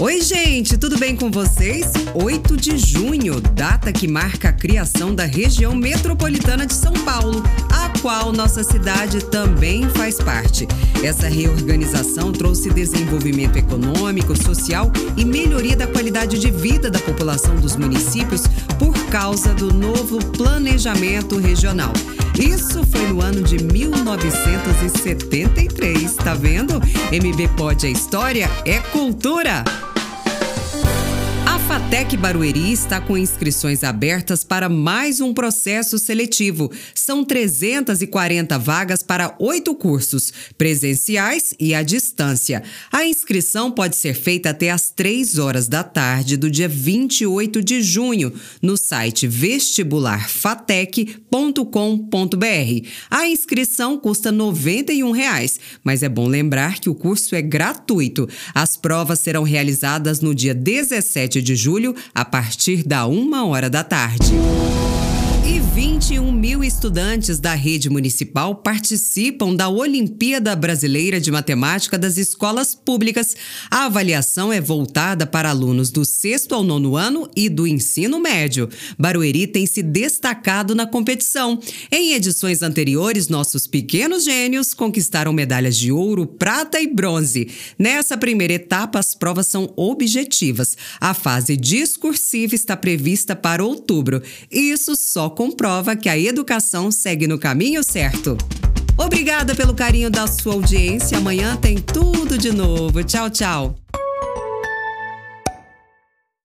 Oi, gente, tudo bem com vocês? 8 de junho, data que marca a criação da região metropolitana de São Paulo, a qual nossa cidade também faz parte. Essa reorganização trouxe desenvolvimento econômico, social e melhoria da qualidade de vida da população dos municípios por causa do novo planejamento regional. Isso foi no ano de 1973, tá vendo? MB Pode é História, é Cultura. FATEC Barueri está com inscrições abertas para mais um processo seletivo. São 340 vagas para oito cursos, presenciais e à distância. A inscrição pode ser feita até às 3 horas da tarde do dia 28 de junho no site vestibularfatec.com.br. A inscrição custa 91 reais, mas é bom lembrar que o curso é gratuito. As provas serão realizadas no dia 17 de julho, a partir da uma hora da tarde. E 21 mil estudantes da rede municipal participam da Olimpíada Brasileira de Matemática das escolas públicas. A avaliação é voltada para alunos do sexto ao nono ano e do ensino médio. Barueri tem se destacado na competição. Em edições anteriores, nossos pequenos gênios conquistaram medalhas de ouro, prata e bronze. Nessa primeira etapa, as provas são objetivas. A fase discursiva está prevista para outubro. Isso só comprova que a educação segue no caminho certo. Obrigada pelo carinho da sua audiência. Amanhã tem tudo de novo. Tchau, tchau.